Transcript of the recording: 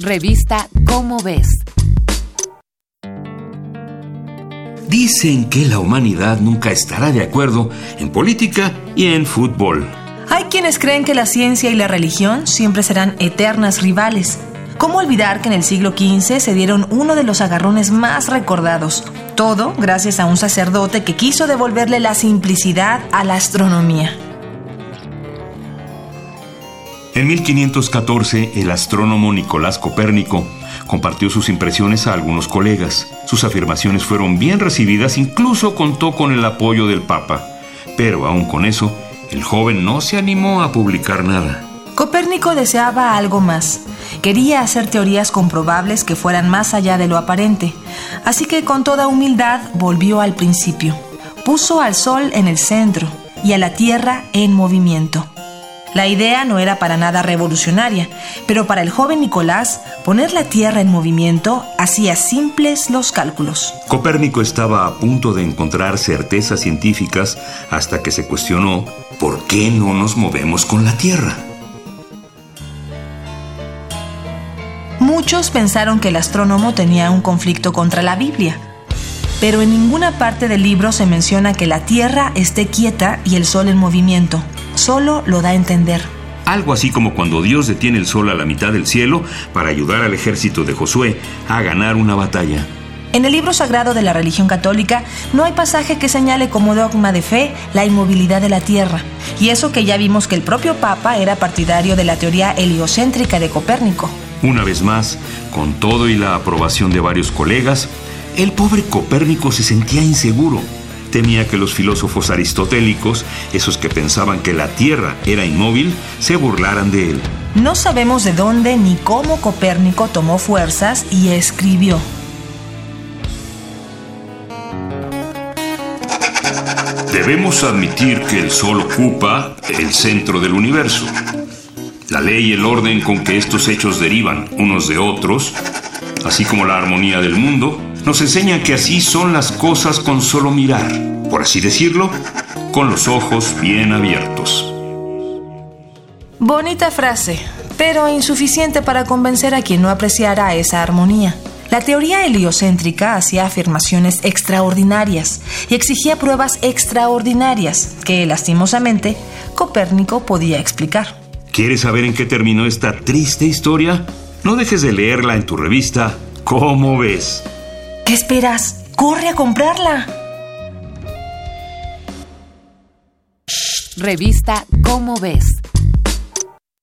Revista Cómo ves. Dicen que la humanidad nunca estará de acuerdo en política y en fútbol. Hay quienes creen que la ciencia y la religión siempre serán eternas rivales. ¿Cómo olvidar que en el siglo XV se dieron uno de los agarrones más recordados? Todo gracias a un sacerdote que quiso devolverle la simplicidad a la astronomía. En 1514, el astrónomo Nicolás Copérnico compartió sus impresiones a algunos colegas. Sus afirmaciones fueron bien recibidas, incluso contó con el apoyo del Papa. Pero aún con eso, el joven no se animó a publicar nada. Copérnico deseaba algo más. Quería hacer teorías comprobables que fueran más allá de lo aparente. Así que con toda humildad volvió al principio. Puso al Sol en el centro y a la Tierra en movimiento. La idea no era para nada revolucionaria, pero para el joven Nicolás, poner la Tierra en movimiento hacía simples los cálculos. Copérnico estaba a punto de encontrar certezas científicas hasta que se cuestionó por qué no nos movemos con la Tierra. Muchos pensaron que el astrónomo tenía un conflicto contra la Biblia, pero en ninguna parte del libro se menciona que la Tierra esté quieta y el Sol en movimiento solo lo da a entender. Algo así como cuando Dios detiene el sol a la mitad del cielo para ayudar al ejército de Josué a ganar una batalla. En el libro sagrado de la religión católica no hay pasaje que señale como dogma de fe la inmovilidad de la Tierra. Y eso que ya vimos que el propio Papa era partidario de la teoría heliocéntrica de Copérnico. Una vez más, con todo y la aprobación de varios colegas, el pobre Copérnico se sentía inseguro temía que los filósofos aristotélicos, esos que pensaban que la Tierra era inmóvil, se burlaran de él. No sabemos de dónde ni cómo Copérnico tomó fuerzas y escribió. Debemos admitir que el Sol ocupa el centro del universo. La ley y el orden con que estos hechos derivan unos de otros, así como la armonía del mundo, nos enseñan que así son las cosas con solo mirar, por así decirlo, con los ojos bien abiertos. Bonita frase, pero insuficiente para convencer a quien no apreciara esa armonía. La teoría heliocéntrica hacía afirmaciones extraordinarias y exigía pruebas extraordinarias que, lastimosamente, Copérnico podía explicar. ¿Quieres saber en qué terminó esta triste historia? No dejes de leerla en tu revista ¿Cómo ves? ¿Qué esperas? ¡Corre a comprarla! Revista Cómo ves